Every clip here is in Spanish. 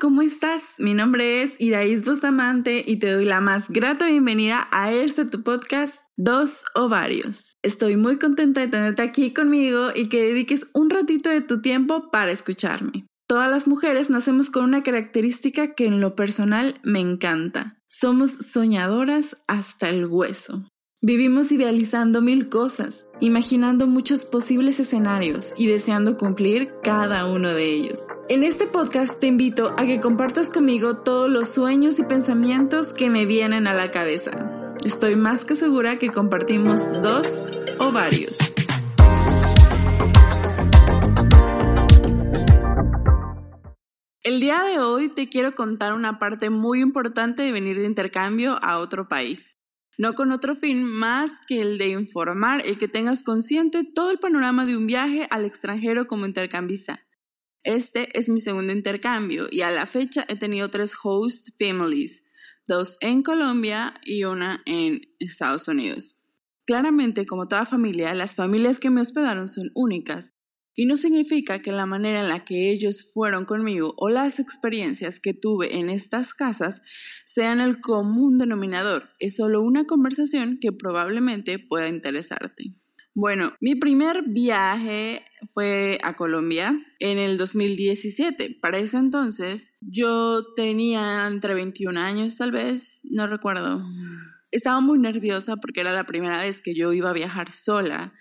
¿cómo estás? Mi nombre es Iraís Bustamante y te doy la más grata bienvenida a este tu podcast Dos Ovarios. Estoy muy contenta de tenerte aquí conmigo y que dediques un ratito de tu tiempo para escucharme. Todas las mujeres nacemos con una característica que en lo personal me encanta. Somos soñadoras hasta el hueso. Vivimos idealizando mil cosas, imaginando muchos posibles escenarios y deseando cumplir cada uno de ellos. En este podcast te invito a que compartas conmigo todos los sueños y pensamientos que me vienen a la cabeza. Estoy más que segura que compartimos dos o varios. El día de hoy te quiero contar una parte muy importante de venir de intercambio a otro país no con otro fin más que el de informar y que tengas consciente todo el panorama de un viaje al extranjero como intercambista. Este es mi segundo intercambio y a la fecha he tenido tres host families, dos en Colombia y una en Estados Unidos. Claramente, como toda familia, las familias que me hospedaron son únicas y no significa que la manera en la que ellos fueron conmigo o las experiencias que tuve en estas casas sean el común denominador. Es solo una conversación que probablemente pueda interesarte. Bueno, mi primer viaje fue a Colombia en el 2017. Para ese entonces yo tenía entre 21 años tal vez, no recuerdo. Estaba muy nerviosa porque era la primera vez que yo iba a viajar sola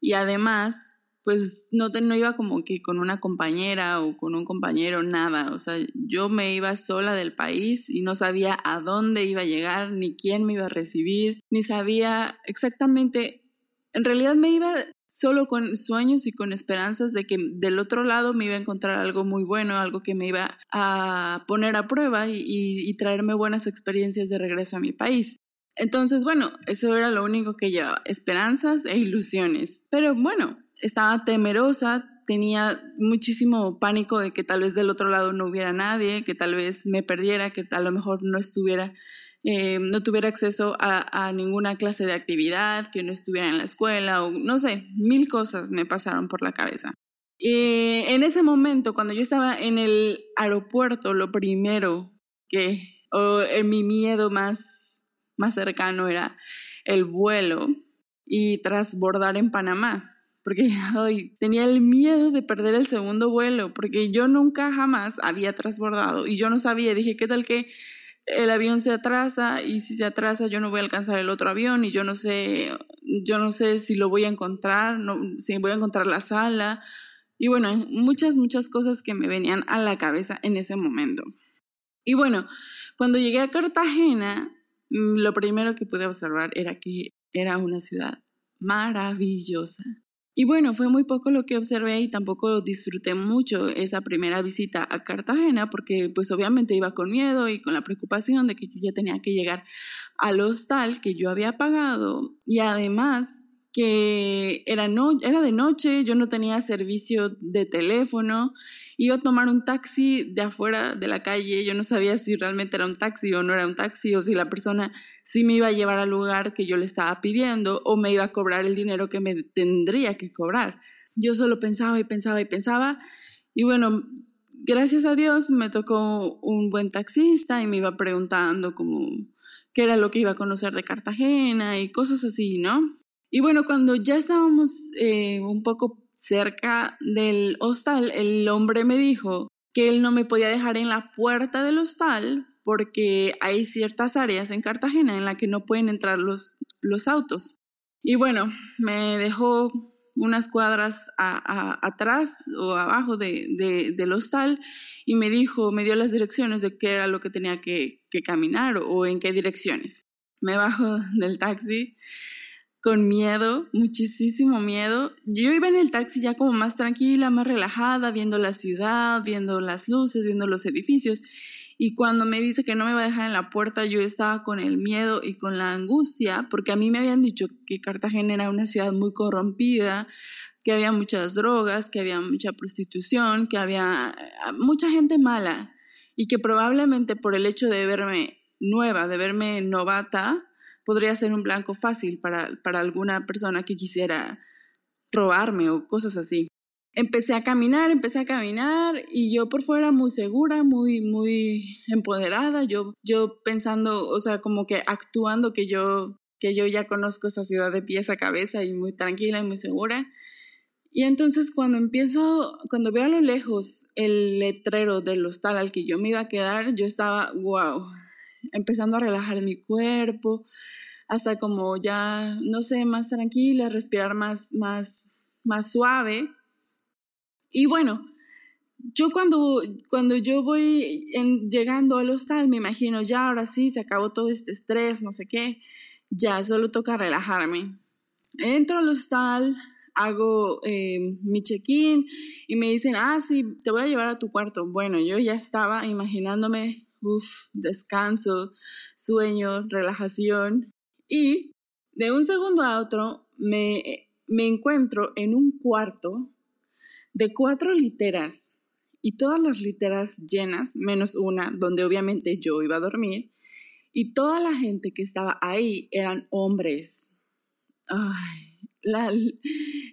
y además pues no, no iba como que con una compañera o con un compañero, nada. O sea, yo me iba sola del país y no sabía a dónde iba a llegar, ni quién me iba a recibir, ni sabía exactamente. En realidad me iba solo con sueños y con esperanzas de que del otro lado me iba a encontrar algo muy bueno, algo que me iba a poner a prueba y, y traerme buenas experiencias de regreso a mi país. Entonces, bueno, eso era lo único que llevaba, esperanzas e ilusiones. Pero bueno, estaba temerosa, tenía muchísimo pánico de que tal vez del otro lado no hubiera nadie, que tal vez me perdiera, que a lo mejor no estuviera, eh, no tuviera acceso a, ninguna clase de actividad, que no estuviera en la escuela o no sé, mil cosas me pasaron por la cabeza. Y en ese momento, cuando yo estaba en el aeropuerto, lo primero que, o mi miedo más, más cercano era el vuelo y trasbordar en Panamá porque ay, tenía el miedo de perder el segundo vuelo, porque yo nunca jamás había transbordado y yo no sabía, dije, ¿qué tal que el avión se atrasa y si se atrasa yo no voy a alcanzar el otro avión y yo no sé, yo no sé si lo voy a encontrar, si voy a encontrar la sala y bueno, muchas, muchas cosas que me venían a la cabeza en ese momento. Y bueno, cuando llegué a Cartagena, mm, lo primero que pude observar era que era una ciudad maravillosa y bueno, fue muy poco lo que observé y tampoco disfruté mucho esa primera visita a Cartagena porque pues obviamente iba con miedo y con la preocupación de que yo ya tenía que llegar al hostal que yo había pagado. Y además que era, no, era de noche, yo no tenía servicio de teléfono, iba a tomar un taxi de afuera de la calle, yo no sabía si realmente era un taxi o no era un taxi, o si la persona sí me iba a llevar al lugar que yo le estaba pidiendo o me iba a cobrar el dinero que me tendría que cobrar. Yo solo pensaba y pensaba y pensaba, y bueno, gracias a Dios me tocó un buen taxista y me iba preguntando como qué era lo que iba a conocer de Cartagena y cosas así, ¿no? Y bueno, cuando ya estábamos eh, un poco cerca del hostal, el hombre me dijo que él no me podía dejar en la puerta del hostal porque hay ciertas áreas en Cartagena en las que no pueden entrar los, los autos. Y bueno, me dejó unas cuadras atrás o abajo de, del hostal y me dijo, me dio las direcciones de qué era lo que tenía que, que caminar o en qué direcciones. Me bajo del taxi con miedo, muchísimo miedo. Yo iba en el taxi ya como más tranquila, más relajada, viendo la ciudad, viendo las luces, viendo los edificios. Y cuando me dice que no me va a dejar en la puerta, yo estaba con el miedo y con la angustia, porque a mí me habían dicho que Cartagena era una ciudad muy corrompida, que había muchas drogas, que había mucha prostitución, que había eh, mucha gente mala y que probablemente por el hecho de verme nueva, de verme novata, podría ser un blanco fácil para, para alguna persona que quisiera robarme o cosas así. empecé a caminar, empecé a caminar y yo por fuera muy segura, muy, muy empoderada, yo, yo pensando, o sea, como que actuando que yo, que yo ya conozco esta ciudad de pies a cabeza y muy tranquila y muy segura. Y entonces cuando empiezo, cuando veo a lo lejos el letrero del hostal al que yo me iba a quedar, yo estaba, wow, empezando a relajar mi cuerpo, hasta como ya, no sé, más tranquila, respirar más, más, más suave. Y bueno, yo cuando, cuando yo voy llegando al hostal, me imagino, ya ahora sí, se acabó todo este estrés, no sé qué, ya solo toca relajarme. Entro al hostal, hago eh, mi check-in y me dicen, ah, sí, te voy a llevar a tu cuarto. Bueno, yo ya estaba imaginándome, uff, descanso, sueño, relajación. Y de un segundo a otro me, me encuentro en un cuarto de cuatro literas y todas las literas llenas, menos una donde obviamente yo iba a dormir, y toda la gente que estaba ahí eran hombres.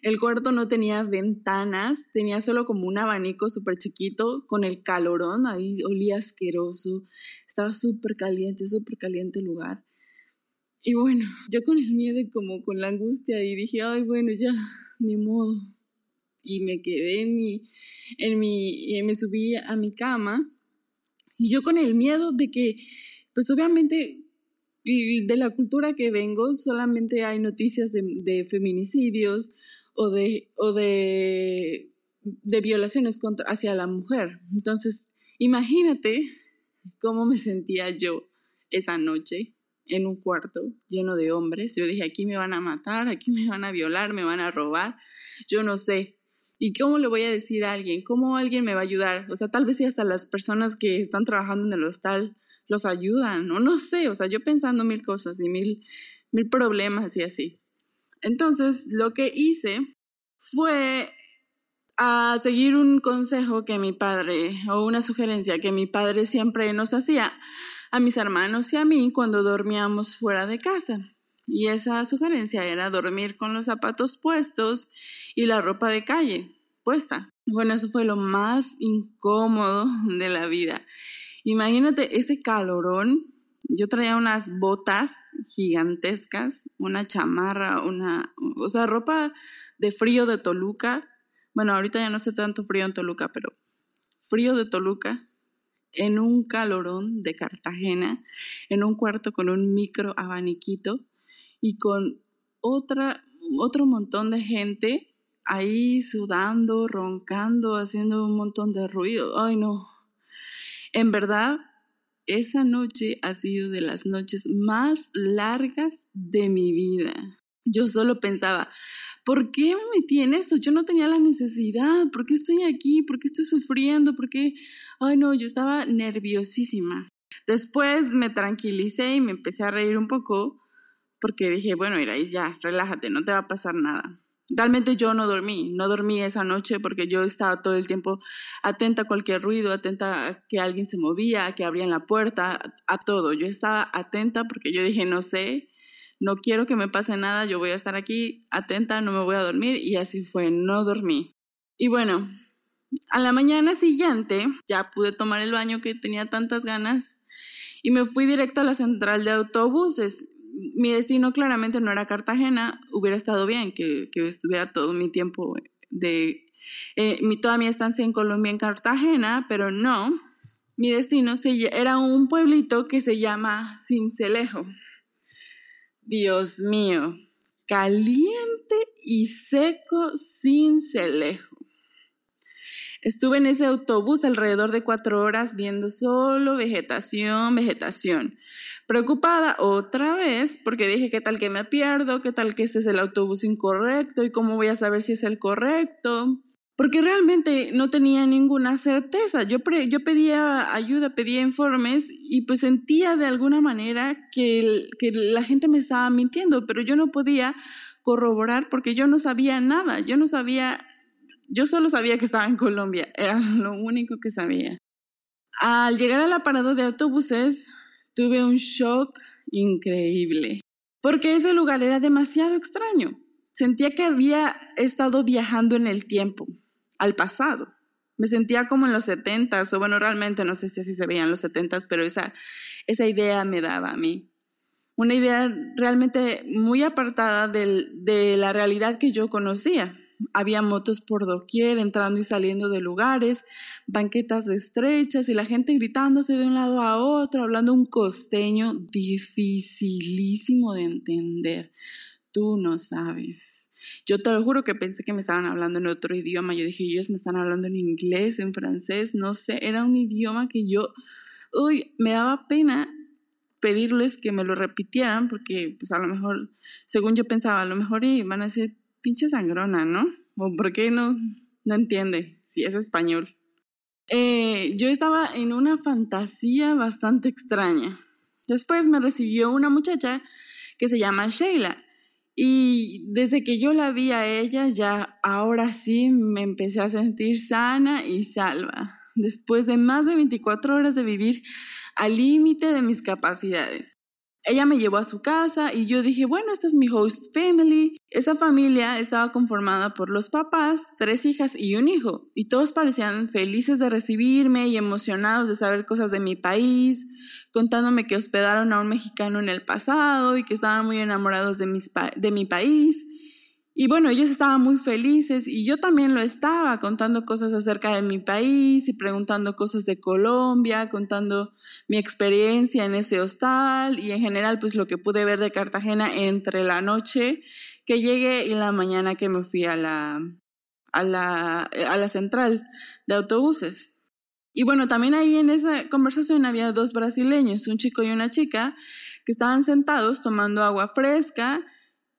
El cuarto no tenía ventanas, tenía solo como un abanico súper chiquito con el calorón, ahí olía asqueroso, estaba súper caliente, súper caliente el lugar. Y bueno, yo con el miedo y como con la angustia y dije, ay, bueno, ya, ni modo, y me quedé en mi, en mi, me subí a mi cama. Y yo con el miedo de que, pues obviamente de la cultura que vengo solamente hay noticias de, feminicidios o de, o de, de violaciones contra, hacia la mujer. Entonces, imagínate cómo me sentía yo esa noche en un cuarto lleno de hombres. Yo dije, aquí me van a matar, aquí me van a violar, me van a robar. Yo no sé, ¿Y cómo le voy a decir a alguien? ¿Cómo alguien me va a ayudar? O sea, tal vez si hasta las personas que están trabajando en el hostal los ayudan, o no sé, o sea, yo pensando mil cosas y mil, mil problemas y así. Entonces, lo que hice fue a seguir un consejo que mi padre, o una sugerencia que mi padre siempre nos hacía a mis hermanos y a mí cuando dormíamos fuera de casa. Y esa sugerencia era dormir con los zapatos puestos y la ropa de calle puesta. Bueno, eso fue lo más incómodo de la vida. Imagínate ese calorón. Yo traía unas botas gigantescas, una chamarra, una, o sea, ropa de frío de Toluca. Bueno, ahorita ya no sé tanto frío en Toluca, pero frío de Toluca, en un calorón de Cartagena, en un cuarto con un micro abaniquito y con otra, otro montón de gente ahí sudando, roncando, haciendo un montón de ruido. Ay, no. En verdad, esa noche ha sido de las noches más largas de mi vida. Yo solo pensaba, ¿por qué me metí en eso? Yo no tenía la necesidad. ¿Por qué estoy aquí? ¿Por qué estoy sufriendo? ¿Por qué? Ay, no, yo estaba nerviosísima. Después me tranquilicé y me empecé a reír un poco porque dije, bueno, Irais, ya, relájate, no te va a pasar nada. Realmente yo no dormí, no dormí esa noche porque yo estaba todo el tiempo atenta a cualquier ruido, atenta a que alguien se movía, que abrían la puerta, a todo. Yo estaba atenta porque yo dije, no sé, no quiero que me pase nada, yo voy a estar aquí atenta, no me voy a dormir y así fue, no dormí. Y bueno, a la mañana siguiente ya pude tomar el baño que tenía tantas ganas y me fui directo a la central de autobuses mi destino claramente no era Cartagena, hubiera estado bien que, estuviera todo mi tiempo de eh, mi, toda mi estancia en Colombia en Cartagena, pero no. Mi destino era un pueblito que se llama Cincelejo. Dios mío, caliente y seco Cincelejo. Estuve en ese autobús alrededor de cuatro horas viendo solo vegetación, vegetación preocupada otra vez porque dije, ¿qué tal que me pierdo? ¿Qué tal que este es el autobús incorrecto? ¿Y cómo voy a saber si es el correcto? Porque realmente no tenía ninguna certeza. Yo, yo pedía ayuda, pedía informes y pues sentía de alguna manera que, que la gente me estaba mintiendo, pero yo no podía corroborar porque yo no sabía nada. Yo no sabía, yo solo sabía que estaba en Colombia. Era lo único que sabía. Al llegar a la parada de autobuses, tuve un shock increíble, porque ese lugar era demasiado extraño. Sentía que había estado viajando en el tiempo. al pasado. Me sentía como en los setentas, o bueno, realmente no sé si así se veían los setentas, pero esa, esa idea me daba a mí. Una idea realmente muy apartada de la realidad que yo conocía. Había motos por doquier, entrando y saliendo de lugares, banquetas estrechas y la gente gritándose de un lado a otro, hablando un costeño dificilísimo de entender. Tú no sabes. Yo te lo juro que pensé que me estaban hablando en otro idioma. Yo dije, ellos me están hablando en inglés, en francés, no sé. Era un idioma que yo, uy, me daba pena pedirles que me lo repitieran porque, pues a lo mejor, según yo pensaba, a lo mejor van a decir, pinche sangrona, ¿no? O por qué no, no entiende si es español. Eh, yo estaba en una fantasía bastante extraña. Después me recibió una muchacha que se llama Sheila. Y desde que yo la vi a ella, ya ahora sí me empecé a sentir sana y salva. Después de más de 24 horas de vivir al límite de mis capacidades. Ella me llevó a su casa y yo dije, bueno, esta es mi host family. Esa familia estaba conformada por los papás, tres hijas y un hijo, y todos parecían felices de recibirme y emocionados de saber cosas de mi país, contándome que hospedaron a un mexicano en el pasado y que estaban muy enamorados de, de mi país. Y bueno, ellos estaban muy felices y yo también lo estaba contando cosas acerca de mi país y preguntando cosas de Colombia, contando mi experiencia en ese hostal y en general pues lo que pude ver de Cartagena entre la noche que llegué y la mañana que me fui a la, a la, a la central de autobuses. Y bueno, también ahí en esa conversación había dos brasileños, un chico y una chica, que estaban sentados tomando agua fresca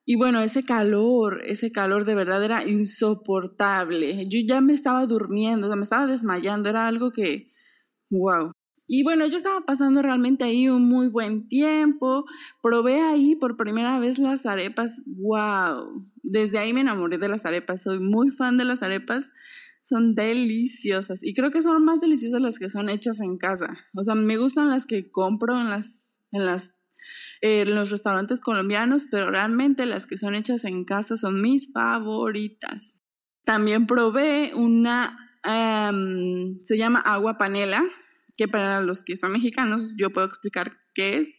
y bueno, ese calor, ese calor de verdad era insoportable. Yo ya me estaba durmiendo, me estaba desmayando, era algo que, wow. Y bueno, yo estaba pasando realmente ahí un muy buen tiempo. Probé ahí por primera vez las arepas, wow. Desde ahí me enamoré de las arepas, soy muy fan de las arepas. Son deliciosas y creo que son más deliciosas las que son hechas en casa. O sea, me gustan las que compro en las en las en los restaurantes colombianos, pero realmente las que son hechas en casa son mis favoritas. También probé una, se llama agua panela, que para los que son mexicanos yo puedo explicar qué es.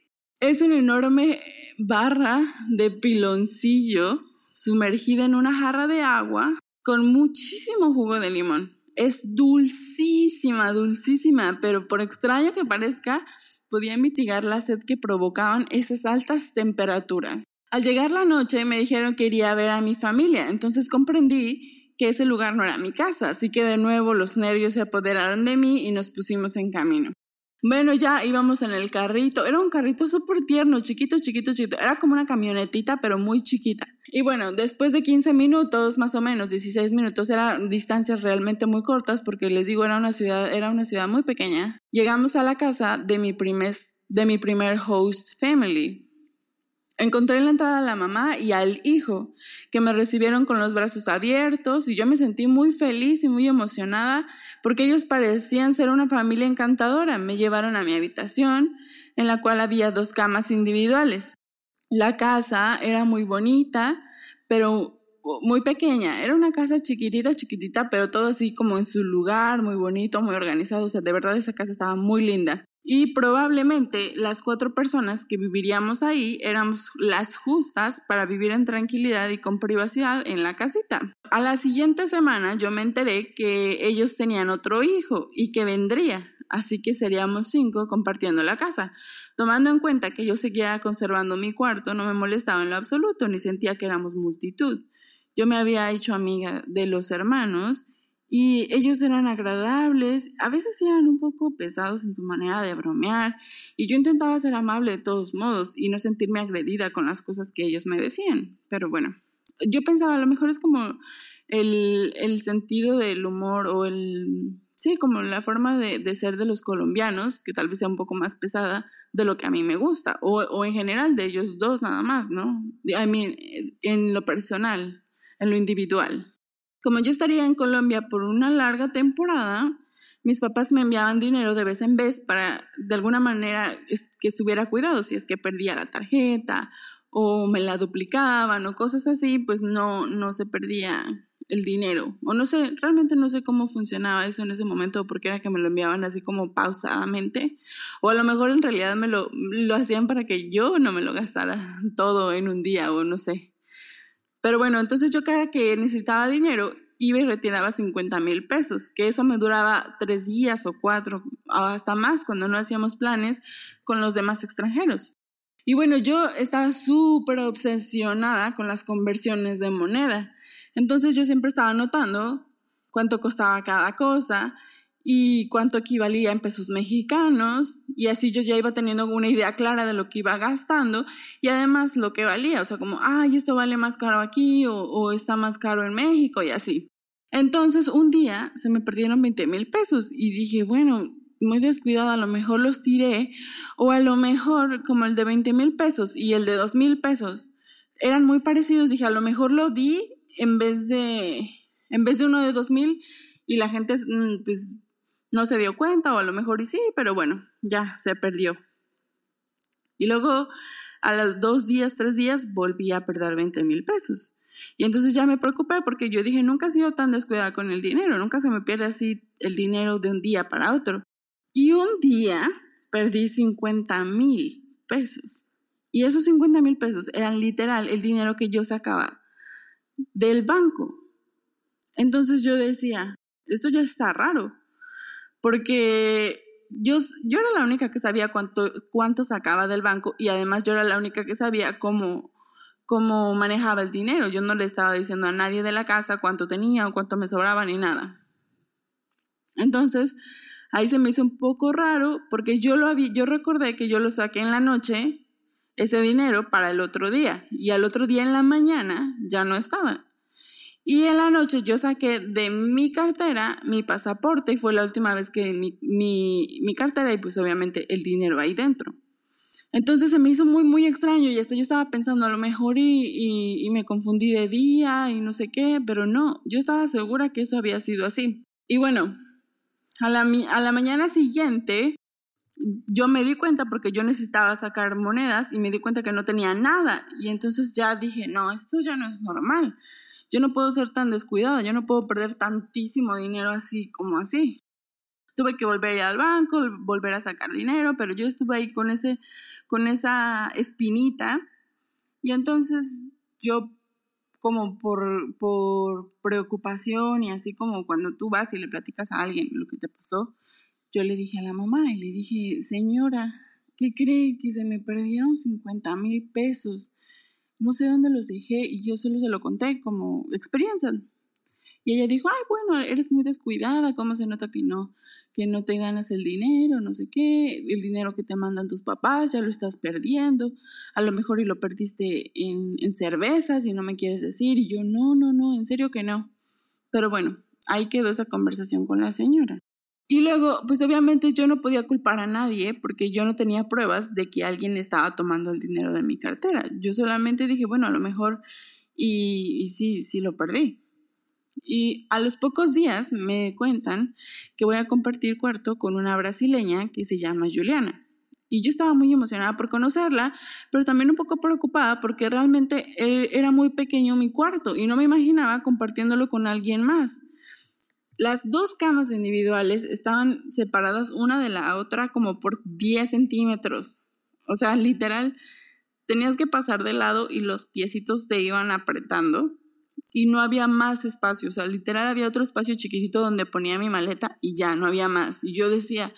Es una enorme barra de piloncillo sumergida en una jarra de agua con muchísimo jugo de limón. Es dulcísima, dulcísima, pero por extraño que parezca, podía mitigar la sed que provocaban esas altas temperaturas. Al llegar la noche me dijeron que iría a ver a mi familia, entonces comprendí que ese lugar no era mi casa, así que de nuevo los nervios se apoderaron de mí y nos pusimos en camino. Bueno, ya íbamos en el carrito, era un carrito súper tierno, chiquito, chiquito, chiquito, era como una camionetita, pero muy chiquita. Y bueno, después de 15 minutos, más o menos 16 minutos, eran distancias realmente muy cortas porque les digo, era una ciudad, era una ciudad muy pequeña. Llegamos a la casa de mi primer, de mi primer host family. Encontré en la entrada a la mamá y al hijo, que me recibieron con los brazos abiertos y yo me sentí muy feliz y muy emocionada porque ellos parecían ser una familia encantadora. Me llevaron a mi habitación, en la cual había dos camas individuales. La casa era muy bonita, pero muy pequeña. Era una casa chiquitita, chiquitita, pero todo así como en su lugar, muy bonito, muy organizado. O sea, de verdad esa casa estaba muy linda. Y probablemente las cuatro personas que viviríamos ahí éramos las justas para vivir en tranquilidad y con privacidad en la casita. A la siguiente semana yo me enteré que ellos tenían otro hijo y que vendría así que seríamos cinco compartiendo la casa. Tomando en cuenta que yo seguía conservando mi cuarto, no me molestaba en lo absoluto, ni sentía que éramos multitud. Yo me había hecho amiga de los hermanos y ellos eran agradables, a veces eran un poco pesados en su manera de bromear y yo intentaba ser amable de todos modos y no sentirme agredida con las cosas que ellos me decían. Pero bueno, yo pensaba, a lo mejor es como el, el sentido del humor o el sí, como la forma de, ser de los colombianos, que tal vez sea un poco más pesada de lo que a mí me gusta, o, en general de ellos dos nada más, ¿no? I mean, en lo personal, en lo individual. Como yo estaría en Colombia por una larga temporada, mis papás me enviaban dinero de vez en vez para de alguna manera que estuviera cuidado, si es que perdía la tarjeta o me la duplicaban o cosas así, pues no, no se perdía el dinero. O no sé, realmente no sé cómo funcionaba eso en ese momento, porque era que me lo enviaban así como pausadamente. O a lo mejor en realidad me lo, lo hacían para que yo no me lo gastara todo en un día, o no sé. Pero bueno, entonces yo cada que necesitaba dinero iba y retiraba 50 mil pesos, que eso me duraba tres días o cuatro, o hasta más cuando no hacíamos planes con los demás extranjeros. Y bueno, yo estaba súper obsesionada con las conversiones de moneda. Entonces yo siempre estaba anotando cuánto costaba cada cosa y cuánto equivalía en pesos mexicanos y así yo ya iba teniendo una idea clara de lo que iba gastando y además lo que valía, o sea, como, ay, esto vale más caro aquí o, o está más caro en México y así. Entonces un día se me perdieron 20 mil pesos y dije, bueno, muy descuidada, a lo mejor los tiré o a lo mejor como el de 20 mil pesos y el de 2 mil pesos eran muy parecidos, dije, a lo mejor lo di en vez de, en vez de uno de 2 mil y la gente mm, pues no se dio cuenta o a lo mejor y sí, pero bueno, ya se perdió. Y luego a los dos días, tres días volví a perder 20 mil pesos. Y entonces ya me preocupé porque yo dije, nunca he sido tan descuidada con el dinero, nunca se me pierde así el dinero de un día para otro. Y un día perdí 50 mil pesos. Y esos 50 mil pesos eran literal el dinero que yo sacaba del banco. Entonces yo decía, esto ya está raro, porque yo, yo era la única que sabía cuánto, cuánto sacaba del banco y además yo era la única que sabía cómo, cómo manejaba el dinero. Yo no le estaba diciendo a nadie de la casa cuánto tenía o cuánto me sobraba ni nada. Entonces, Ahí se me hizo un poco raro porque yo lo había, yo recordé que yo lo saqué en la noche, ese dinero, para el otro día. Y al otro día en la mañana ya no estaba. Y en la noche yo saqué de mi cartera mi pasaporte y fue la última vez que mi, mi, cartera y pues obviamente el dinero ahí dentro. Entonces se me hizo muy, muy extraño y hasta yo estaba pensando a lo mejor y, y, me confundí de día y no sé qué, pero no, yo estaba segura que eso había sido así. Y bueno, a la, a la mañana siguiente, yo me di cuenta porque yo necesitaba sacar monedas y me di cuenta que no tenía nada. Y entonces ya dije, no, esto ya no es normal. Yo no puedo ser tan descuidada, yo no puedo perder tantísimo dinero así como así. Tuve que volver al banco, volver a sacar dinero, pero yo estuve ahí con ese, con esa espinita. Y entonces yo como por, por preocupación y así como cuando tú vas y le platicas a alguien lo que te pasó, yo le dije a la mamá y le dije, señora, ¿qué cree? Que se me perdieron 50 mil pesos. No sé dónde los dejé y yo solo se lo conté como experiencia. Y ella dijo, ay, bueno, eres muy descuidada, ¿cómo se nota que no, que no te ganas el dinero, no sé qué, el dinero que te mandan tus papás, ya lo estás perdiendo, a lo mejor y lo perdiste en, en cervezas y no me quieres decir, y yo, no, no, no, en serio que no. Pero bueno, ahí quedó esa conversación con la señora. Y luego, pues obviamente yo no podía culpar a nadie porque yo no tenía pruebas de que alguien estaba tomando el dinero de mi cartera. Yo solamente dije, bueno, a lo mejor y, y sí, sí lo perdí. Y a los pocos días me cuentan que voy a compartir cuarto con una brasileña que se llama Juliana. Y yo estaba muy emocionada por conocerla, pero también un poco preocupada porque realmente eh, era muy pequeño mi cuarto y no me imaginaba compartiéndolo con alguien más. Las dos camas individuales estaban separadas una de la otra como por 10 centímetros. O sea, literal, tenías que pasar de lado y los piecitos te iban apretando y no había más espacio, o sea, literal había otro espacio chiquitito donde ponía mi maleta y ya, no había más. Y yo decía,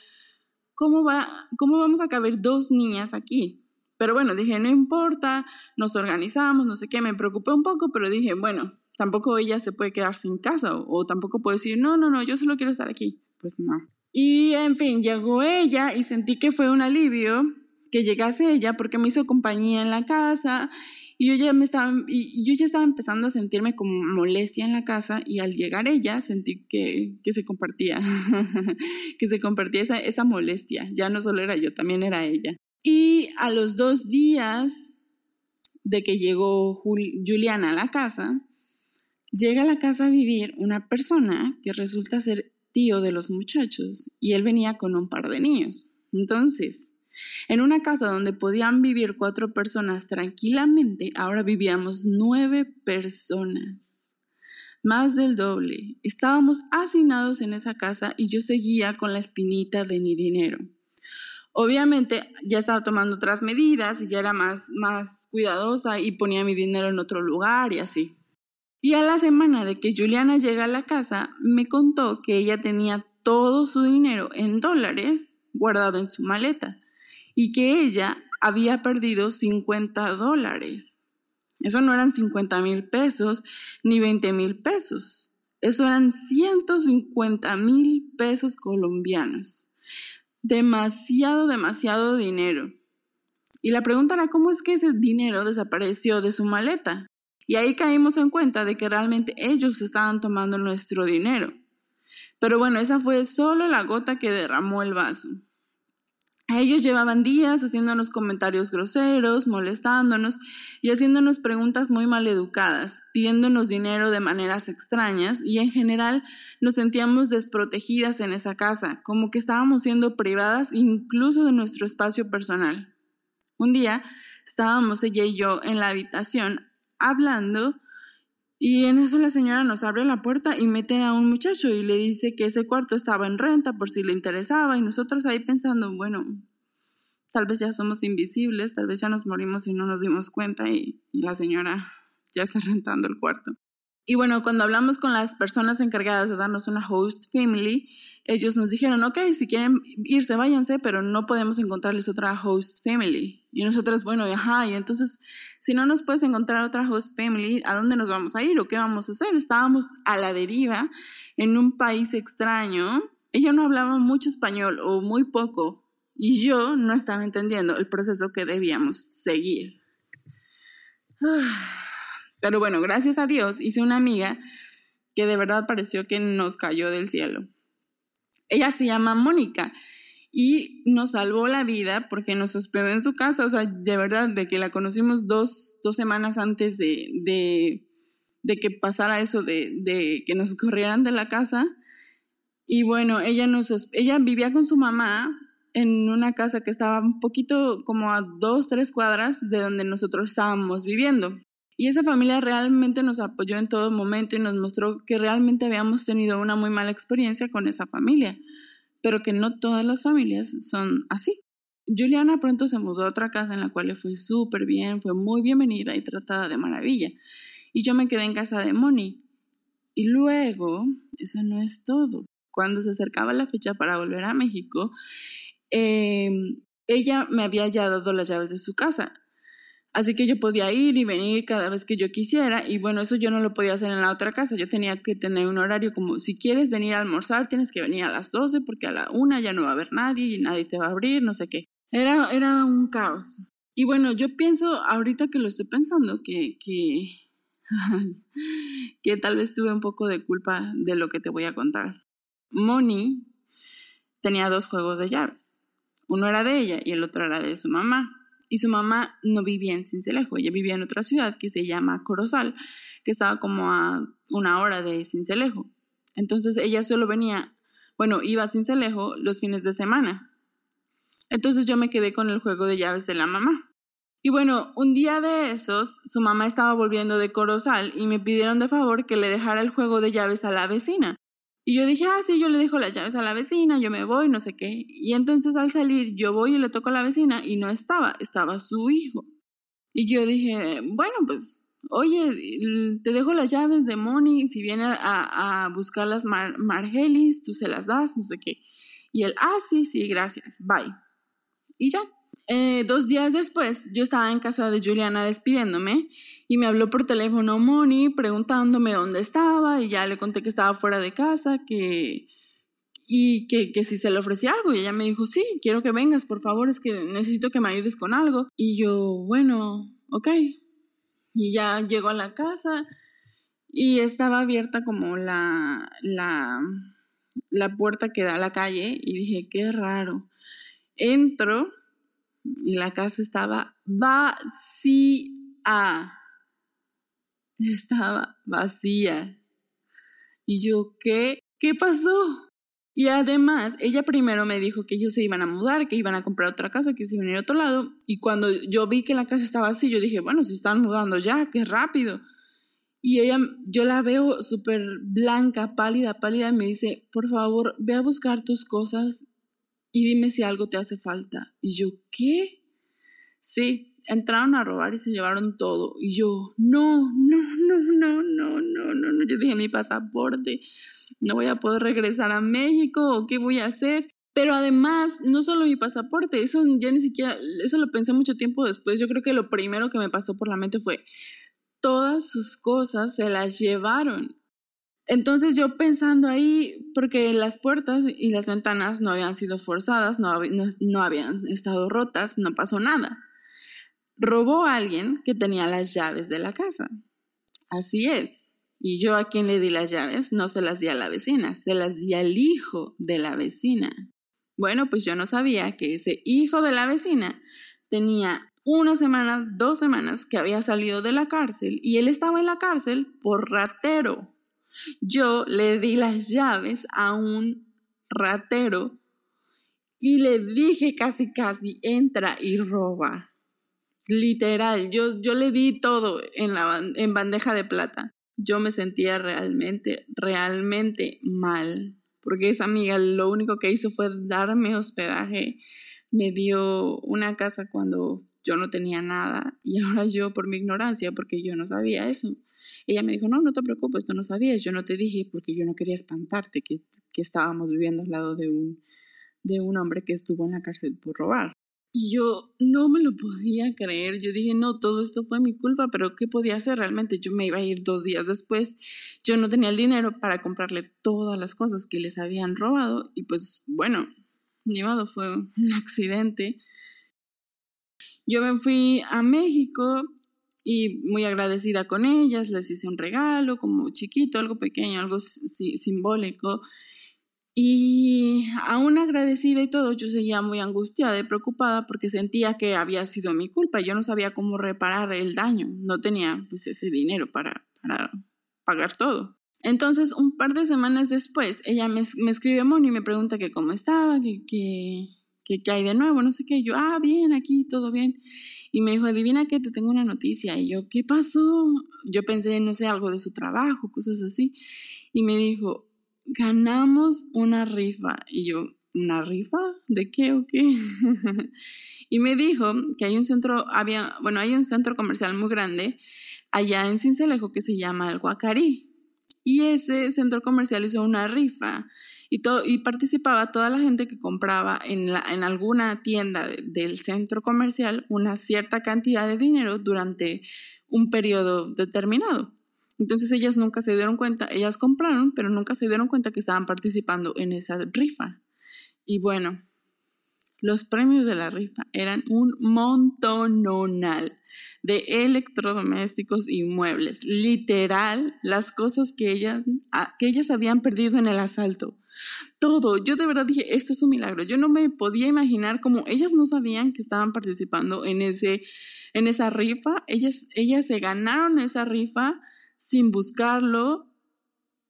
¿cómo, va, cómo vamos a caber dos niñas aquí? Pero bueno, dije, no importa, nos organizamos, no sé qué, me preocupé un poco, pero dije, bueno, tampoco ella se puede quedar sin casa o, tampoco puedo decir, no, no, no, yo solo quiero estar aquí. Pues no. Y en fin, llegó ella y sentí que fue un alivio que llegase ella porque me hizo compañía en la casa y yo ya me estaba, y yo ya estaba empezando a sentirme como molestia en la casa y al llegar ella sentí que, que se compartía, que se compartía esa, esa molestia. Ya no solo era yo, también era ella. Y a los dos días de que llegó Juliana a la casa, llega a la casa a vivir una persona que resulta ser tío de los muchachos y él venía con un par de niños. Entonces, en una casa donde podían vivir cuatro personas tranquilamente, ahora vivíamos nueve personas. más del doble. Estábamos hacinados en esa casa y yo seguía con la espinita de mi dinero. Obviamente ya estaba tomando otras medidas y ya era más, más cuidadosa y ponía mi dinero en otro lugar y así. Y a la semana de que Juliana llega a la casa, me contó que ella tenía todo su dinero en dólares guardado en su maleta y que ella había perdido 50 dólares. Eso no eran 50 mil pesos ni 20 mil pesos. Eso eran 150 mil pesos colombianos. Demasiado, demasiado dinero. Y la pregunta era cómo es que ese dinero desapareció de su maleta. Y ahí caímos en cuenta de que realmente ellos estaban tomando nuestro dinero. Pero bueno, esa fue solo la gota que derramó el vaso. Ellos llevaban días haciéndonos comentarios groseros, molestándonos y haciéndonos preguntas muy maleducadas, pidiéndonos dinero de maneras extrañas y en general nos sentíamos desprotegidas en esa casa, como que estábamos siendo privadas incluso de nuestro espacio personal. Un día estábamos ella y yo en la habitación hablando y en eso la señora nos abre la puerta y mete a un muchacho y le dice que ese cuarto estaba en renta por si le interesaba y nosotros ahí pensando, bueno, tal vez ya somos invisibles, tal vez ya nos morimos y no nos dimos cuenta y, y la señora ya está rentando el cuarto. Y bueno, cuando hablamos con las personas encargadas de darnos una host family, ellos nos dijeron, ok, si quieren irse, váyanse, pero no podemos encontrarles otra host family. Y nosotros, bueno, ajá, y entonces, si no nos puedes encontrar otra host family, ¿a dónde nos vamos a ir o qué vamos a hacer? Estábamos a la deriva en un país extraño. Ella no hablaba mucho español o muy poco, y yo no estaba entendiendo el proceso que debíamos seguir. Pero bueno, gracias a Dios hice una amiga que de verdad pareció que nos cayó del cielo. Ella se llama Mónica y nos salvó la vida porque nos hospedó en su casa, o sea, de verdad, de que la conocimos dos, dos semanas antes de, de, de, que pasara eso, de, de que nos corrieran de la casa. Y bueno, ella, nos, ella vivía con su mamá en una casa que estaba un poquito como a dos, tres cuadras de donde nosotros estábamos viviendo. Y esa familia realmente nos apoyó en todo momento y nos mostró que realmente habíamos tenido una muy mala experiencia con esa familia, pero que no todas las familias son así. Juliana pronto se mudó a otra casa en la cual le fue súper bien, fue muy bienvenida y tratada de maravilla. Y yo me quedé en casa de Moni. Y luego, eso no es todo. Cuando se acercaba la fecha para volver a México, eh, ella me había ya dado las llaves de su casa Así que yo podía ir y venir cada vez que yo quisiera y bueno, eso yo no lo podía hacer en la otra casa, yo tenía que tener un horario como si quieres venir a almorzar, tienes que venir a las 12 porque a la una ya no va a haber nadie y nadie te va a abrir, no sé qué. Era, era un caos. Y bueno, yo pienso ahorita que lo estoy pensando que, que, que tal vez tuve un poco de culpa de lo que te voy a contar. Moni tenía dos juegos de llaves. Uno era de ella y el otro era de su mamá y su mamá no vivía en Cincelejo, ella vivía en otra ciudad que se llama Corozal, que estaba como a una hora de Cincelejo. Entonces ella solo venía, bueno, iba a Cincelejo los fines de semana. Entonces yo me quedé con el juego de llaves de la mamá. Y bueno, un día de esos, su mamá estaba volviendo de Corozal y me pidieron de favor que le dejara el juego de llaves a la vecina. Y yo dije, ah, sí, yo le dejo las llaves a la vecina, yo me voy, no sé qué. Y entonces al salir, yo voy y le toco a la vecina y no estaba, estaba su hijo. Y yo dije, bueno, pues, oye, te dejo las llaves de Moni, si viene a, a buscar las Margelis, tú se las das, no sé qué. Y él, ah, sí, sí, gracias, bye. Y ya. Eh, dos días después, yo estaba en casa de Juliana despidiéndome y me habló por teléfono Moni preguntándome dónde estaba y ya le conté que estaba fuera de casa, que y que, que si se le ofrecía algo y ella me dijo, sí, quiero que vengas, por favor, es que necesito que me ayudes con algo. Y yo, bueno, ok. Y ya llegó a la casa y estaba abierta como la, la, la puerta que da a la calle y dije, qué raro. Entro y la casa estaba vacía estaba vacía. Y yo, ¿qué? ¿Qué pasó? Y además, ella primero me dijo que ellos se iban a mudar, que iban a comprar otra casa, que se iban a ir a otro lado. Y cuando yo vi que la casa estaba así, yo dije, bueno, se están mudando ya, qué rápido. Y ella, yo la veo súper blanca, pálida, pálida, y me dice, por favor, ve a buscar tus cosas y dime si algo te hace falta. Y yo, ¿qué? Sí, entraron a robar y se llevaron todo. Y yo, no, no, no, no, no, no, no, no. Yo dije, mi pasaporte, no voy a poder regresar a México, ¿o qué voy a hacer? Pero además, no solo mi pasaporte, eso ya ni siquiera, eso lo pensé mucho tiempo después. Yo creo que lo primero que me pasó por la mente fue, todas sus cosas se las llevaron. Entonces yo pensando ahí, porque las puertas y las ventanas no habían sido forzadas, no, no habían estado rotas, no pasó nada robó a alguien que tenía las llaves de la casa. Así es. Y yo a quien le di las llaves no se las di a la vecina, se las di al hijo de la vecina. Bueno, pues yo no sabía que ese hijo de la vecina tenía una semana, dos semanas que había salido de la cárcel y él estaba en la cárcel por ratero. Yo le di las llaves a un ratero y le dije casi casi entra y roba. Literal, yo, yo le di todo en, la, en bandeja de plata. Yo me sentía realmente, realmente mal, porque esa amiga lo único que hizo fue darme hospedaje, me dio una casa cuando yo no tenía nada y ahora yo por mi ignorancia, porque yo no sabía eso. Ella me dijo, no, no te preocupes, tú no sabías, yo no te dije porque yo no quería espantarte que, que estábamos viviendo al lado de un, de un hombre que estuvo en la cárcel por robar. Y yo no me lo podía creer. Yo dije, no, todo esto fue mi culpa, pero ¿qué podía hacer realmente? Yo me iba a ir dos días después. Yo no tenía el dinero para comprarle todas las cosas que les habían robado. Y pues bueno, modo, fue un accidente. Yo me fui a México y muy agradecida con ellas, les hice un regalo como chiquito, algo pequeño, algo simbólico. Y aún agradecida y todo, yo seguía muy angustiada y preocupada porque sentía que había sido mi culpa. Yo no sabía cómo reparar el daño. No tenía pues ese dinero para, pagar todo. Entonces, un par de semanas después, ella me, me escribe Moni y me pregunta que cómo estaba, que, que, que, hay de nuevo, no sé qué. yo, ah, bien, aquí, todo bien. Y me dijo, adivina que te tengo una noticia. Y yo, ¿qué pasó? Yo pensé, no sé, algo de su trabajo, cosas así. Y me dijo, ganamos una rifa. Y yo, ¿una rifa? ¿De qué o qué? y me dijo que hay un centro, había, bueno, hay un centro comercial muy grande allá en Cincelejo que se llama el Guacarí. Y ese centro comercial hizo una rifa y, todo, y participaba toda la gente que compraba en, la, en alguna tienda del centro comercial una cierta cantidad de dinero durante un periodo determinado. Entonces ellas nunca se dieron cuenta, ellas compraron, pero nunca se dieron cuenta que estaban participando en esa rifa. Y bueno, los premios de la rifa eran un montononal de electrodomésticos y muebles. Literal, las cosas que ellas, que ellas habían perdido en el asalto. Todo. Yo de verdad dije, esto es un milagro. Yo no me podía imaginar cómo ellas no sabían que estaban participando en ese, en esa rifa. Ellas, ellas se ganaron esa rifa sin buscarlo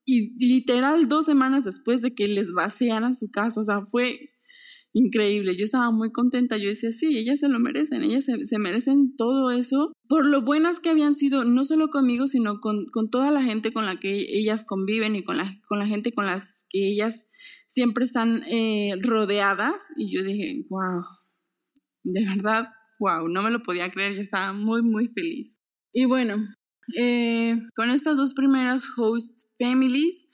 y literal dos semanas después de que les vaciaran su casa, o sea, fue increíble. Yo estaba muy contenta, yo decía, sí, ellas se lo merecen, ellas se, merecen todo eso por lo buenas que habían sido, no solo conmigo, sino con, con, toda la gente con la que ellas conviven y con la, con la gente con las que ellas siempre están eh, rodeadas. Y yo dije, wow, de verdad, wow, no me lo podía creer, yo estaba muy, muy feliz. Y bueno, eh, con estas dos primeras host families,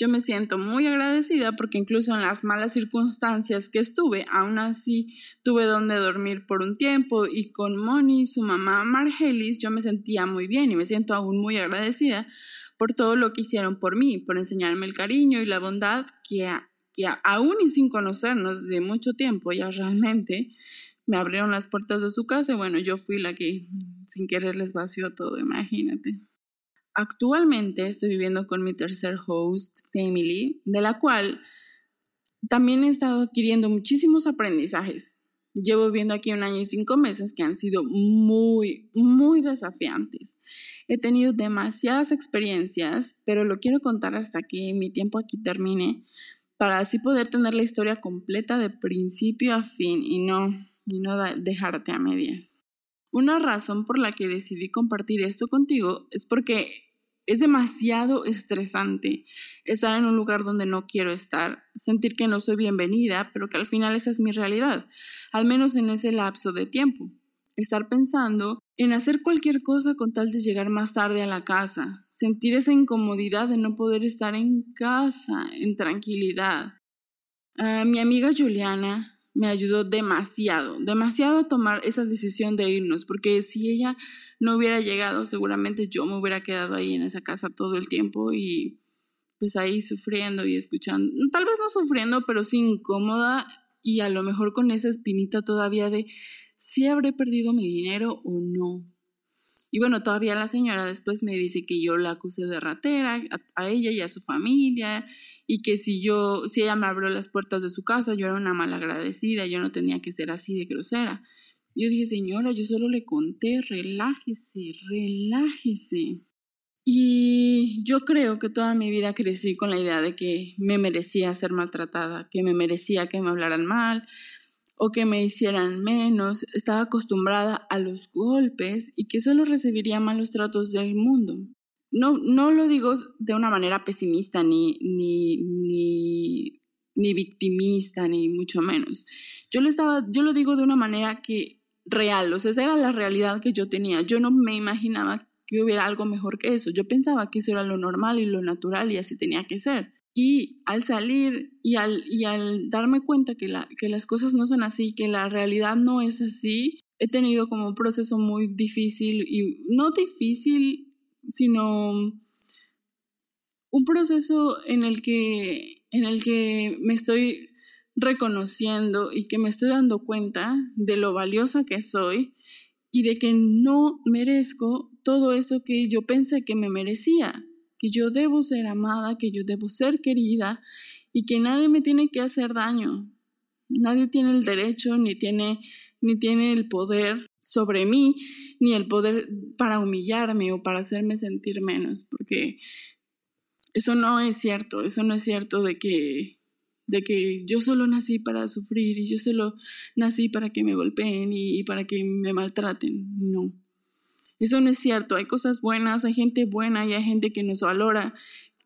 yo me siento muy agradecida porque incluso en las malas circunstancias que estuve, aún así tuve donde dormir por un tiempo y con Moni, su mamá Margelis, yo me sentía muy bien y me siento aún muy agradecida por todo lo que hicieron por mí, por enseñarme el cariño y la bondad que, que aún y sin conocernos de mucho tiempo ya realmente me abrieron las puertas de su casa y bueno, yo fui la que sin querer les vació todo, imagínate. Actualmente estoy viviendo con mi tercer host, Family, de la cual también he estado adquiriendo muchísimos aprendizajes. Llevo viviendo aquí un año y cinco meses que han sido muy, muy desafiantes. He tenido demasiadas experiencias, pero lo quiero contar hasta que mi tiempo aquí termine, para así poder tener la historia completa de principio a fin y no, y no dejarte a medias. Una razón por la que decidí compartir esto contigo es porque Es demasiado estresante estar en un lugar donde no quiero estar, sentir que no soy bienvenida, pero que al final esa es mi realidad, al menos en ese lapso de tiempo. Estar pensando en hacer cualquier cosa con tal de llegar más tarde a la casa, sentir esa incomodidad de no poder estar en casa, en tranquilidad. Ah, mi amiga Juliana me ayudó demasiado, demasiado a tomar esa decisión de irnos, porque si ella no hubiera llegado, seguramente yo me hubiera quedado ahí en esa casa todo el tiempo y pues ahí sufriendo y escuchando, tal vez no sufriendo, pero sí incómoda y a lo mejor con esa espinita todavía de si habré perdido mi dinero o no. Y bueno, todavía la señora después me dice que yo la acusé de ratera a, ella y a su familia y que si yo, si ella me abrió las puertas de su casa, yo era una malagradecida, yo no tenía que ser así de grosera. Yo dije, señora, yo solo le conté, relájese, relájese. Y yo creo que toda mi vida crecí con la idea de que me merecía ser maltratada, que me merecía que me hablaran mal o que me hicieran menos. Estaba acostumbrada a los golpes y que solo recibiría malos tratos del mundo. No, no lo digo de una manera pesimista ni, ni, ni, ni victimista, ni mucho menos. Yo lo, estaba, yo lo digo de una manera que real, o sea, esa era la realidad que yo tenía. Yo no me imaginaba que hubiera algo mejor que eso. Yo pensaba que eso era lo normal y lo natural y así tenía que ser. Y al salir y al, y al darme cuenta que, la, que las cosas no son así, que la realidad no es así, he tenido como un proceso muy difícil y no difícil, sino un proceso en el que, en el que me estoy reconociendo y que me estoy dando cuenta de lo valiosa que soy y de que no merezco todo eso que yo pensé que me merecía, que yo debo ser amada, que yo debo ser querida y que nadie me tiene que hacer daño. Nadie tiene el derecho ni tiene ni tiene el poder sobre mí, ni el poder para humillarme o para hacerme sentir menos, porque eso no es cierto, eso no es cierto de que de que yo solo nací para sufrir y yo solo nací para que me golpeen y, para que me maltraten. No. Eso no es cierto. Hay cosas buenas, hay gente buena y hay gente que nos valora,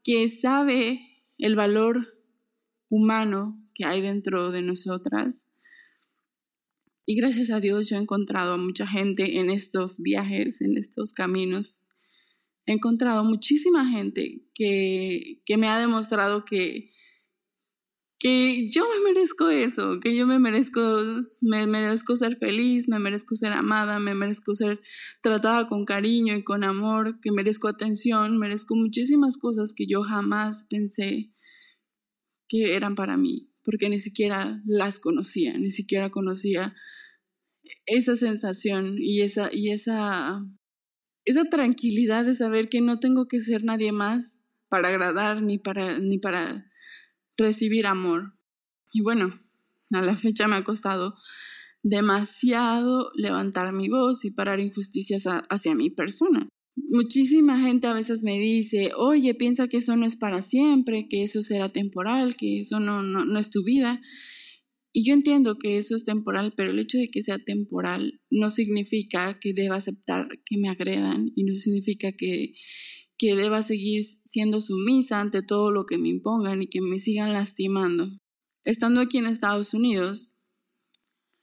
que sabe el valor humano que hay dentro de nosotras. Y gracias a Dios yo he encontrado a mucha gente en estos viajes, en estos caminos. He encontrado muchísima gente que, que me ha demostrado que, que yo me merezco eso, que yo me merezco, me merezco ser feliz, me merezco ser amada, me merezco ser tratada con cariño y con amor, que merezco atención, merezco muchísimas cosas que yo jamás pensé que eran para mí, porque ni siquiera las conocía, ni siquiera conocía esa sensación y esa, y esa, esa tranquilidad de saber que no tengo que ser nadie más para agradar ni para, ni para recibir amor. Y bueno, a la fecha me ha costado demasiado levantar mi voz y parar injusticias hacia mi persona. Muchísima gente a veces me dice, oye, piensa que eso no es para siempre, que eso será temporal, que eso no, no, no es tu vida. Y yo entiendo que eso es temporal, pero el hecho de que sea temporal no significa que deba aceptar que me agredan y no significa que, que deba seguir siendo sumisa ante todo lo que me impongan y que me sigan lastimando. Estando aquí en Estados Unidos,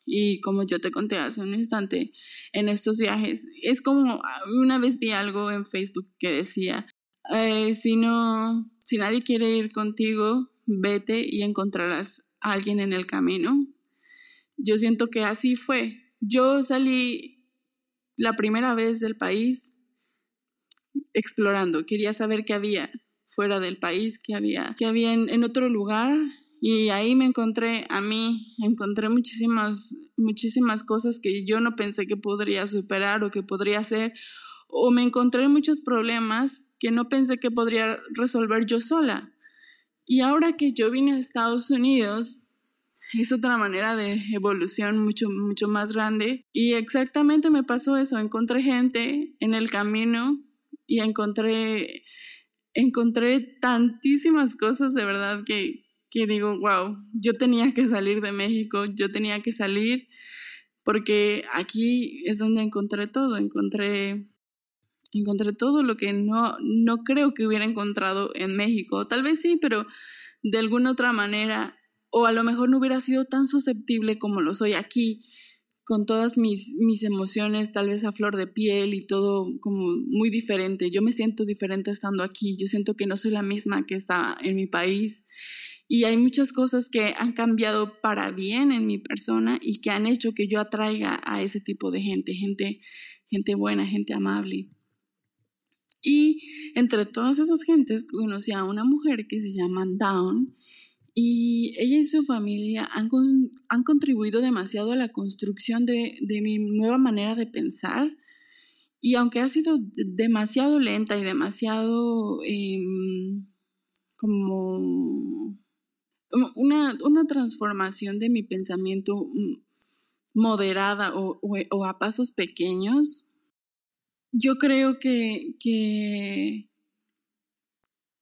y como yo te conté hace un instante, en estos viajes, es como una vez vi algo en Facebook que decía, eh, si no, si nadie quiere ir contigo, vete y encontrarás a alguien en el camino. Yo siento que así fue. Yo salí la primera vez del país explorando, quería saber qué había fuera del país, qué había, qué había en, otro lugar. Y ahí me encontré a mí, encontré muchísimas, muchísimas cosas que yo no pensé que podría superar o que podría hacer, o me encontré muchos problemas que no pensé que podría resolver yo sola. Y ahora que yo vine a Estados Unidos, es otra manera de evolución mucho, mucho más grande. Y exactamente me pasó eso, encontré gente en el camino y encontré, encontré tantísimas cosas de verdad que, que digo, wow, yo tenía que salir de México, yo tenía que salir porque aquí es donde encontré todo, encontré Encontré todo lo que no, no creo que hubiera encontrado en México. Tal vez sí, pero de alguna otra manera, o a lo mejor no hubiera sido tan susceptible como lo soy aquí, con todas mis, mis emociones tal vez a flor de piel y todo como muy diferente. Yo me siento diferente estando aquí, yo siento que no soy la misma que está en mi país y hay muchas cosas que han cambiado para bien en mi persona y que han hecho que yo atraiga a ese tipo de gente, gente, gente buena, gente amable. Y entre todas esas gentes conocí a una mujer que se llama Dawn y ella y su familia han, han contribuido demasiado a la construcción de, de, mi nueva manera de pensar. Y aunque ha sido demasiado lenta y demasiado em, como una, una, transformación de mi pensamiento moderada o, o a pasos pequeños, yo creo que, que,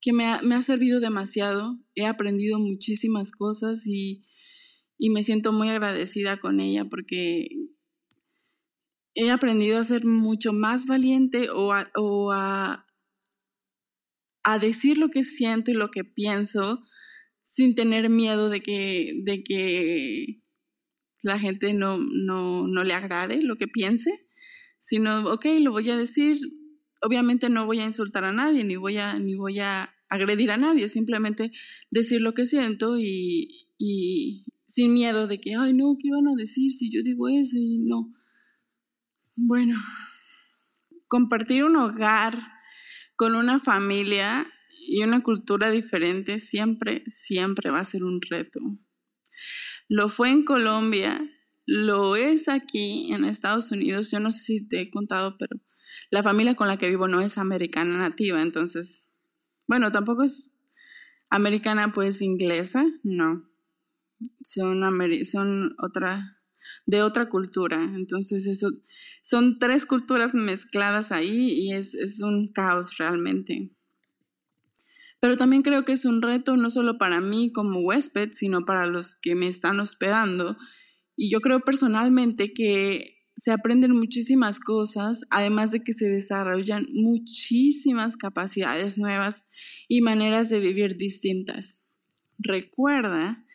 que me, ha, me, ha, servido demasiado. He aprendido muchísimas cosas y, y, me siento muy agradecida con ella porque he aprendido a ser mucho más valiente o a, o a, a decir lo que siento y lo que pienso sin tener miedo de que, de que la gente no, no, no le agrade lo que piense sino, ok, lo voy a decir, obviamente no voy a insultar a nadie, ni voy a, ni voy a agredir a nadie, simplemente decir lo que siento y, sin miedo de que, ay, no, ¿qué iban a decir si yo digo eso? Y no. Bueno, compartir un hogar con una familia y una cultura diferente siempre, siempre va a ser un reto. Lo fue en Colombia lo es aquí en Estados Unidos. Yo no sé si te he contado, pero la familia con la que vivo no es americana nativa, entonces, bueno, tampoco es americana pues inglesa, no. Son, son otra, de otra cultura. Entonces, eso, son tres culturas mezcladas ahí y es, es un caos realmente. Pero también creo que es un reto no solo para mí como huésped, sino para los que me están hospedando y yo creo personalmente que se aprenden muchísimas cosas, además de que se desarrollan muchísimas capacidades nuevas y maneras de vivir distintas. Recuerda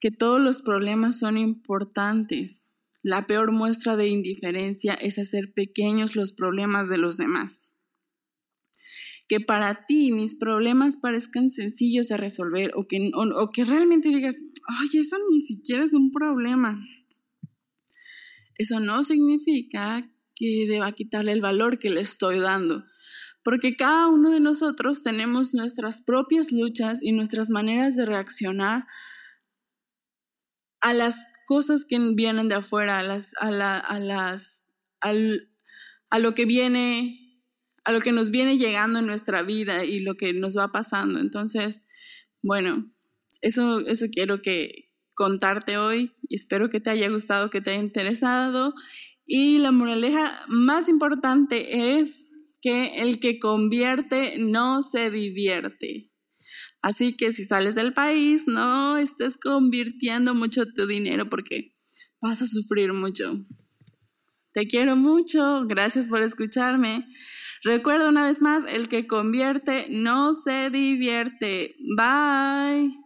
que todos los problemas son importantes. La peor muestra de indiferencia es hacer pequeños los problemas de los demás. Que para ti mis problemas parezcan sencillos de resolver o que, o, que realmente digas, ay, eso ni siquiera es un problema. Eso no significa que deba quitarle el valor que le estoy dando, porque cada uno de nosotros tenemos nuestras propias luchas y nuestras maneras de reaccionar a las cosas que vienen de afuera, a las, a las, a lo que viene, a lo que nos viene llegando en nuestra vida y lo que nos va pasando. Entonces, bueno, eso, eso quiero que, contarte hoy. Espero que te haya gustado, que te haya interesado. Y la moraleja más importante es que el que convierte no se divierte. Así que si sales del país, no estés convirtiendo mucho tu dinero porque vas a sufrir mucho. Te quiero mucho, gracias por escucharme. Recuerda una vez más, el que convierte no se divierte. Bye.